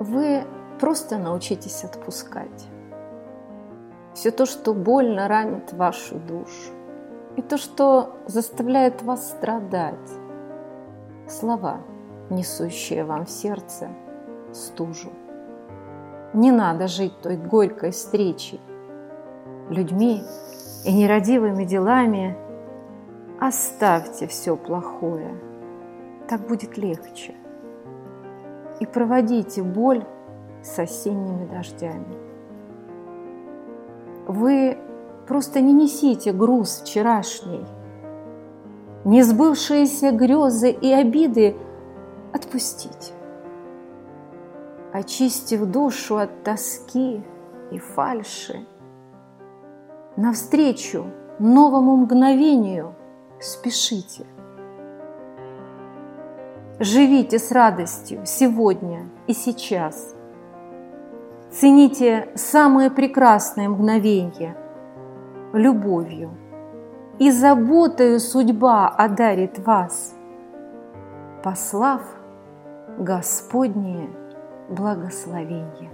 вы просто научитесь отпускать. Все то, что больно ранит вашу душу, и то, что заставляет вас страдать. Слова, несущие вам в сердце стужу. Не надо жить той горькой встречей, людьми и нерадивыми делами. Оставьте все плохое, так будет легче. И проводите боль с осенними дождями. Вы просто не несите груз вчерашний. Несбывшиеся грезы и обиды отпустите. Очистив душу от тоски и фальши, навстречу новому мгновению спешите. Живите с радостью сегодня и сейчас – Цените самые прекрасные мгновения любовью, и заботою судьба одарит вас, послав Господнее благословение.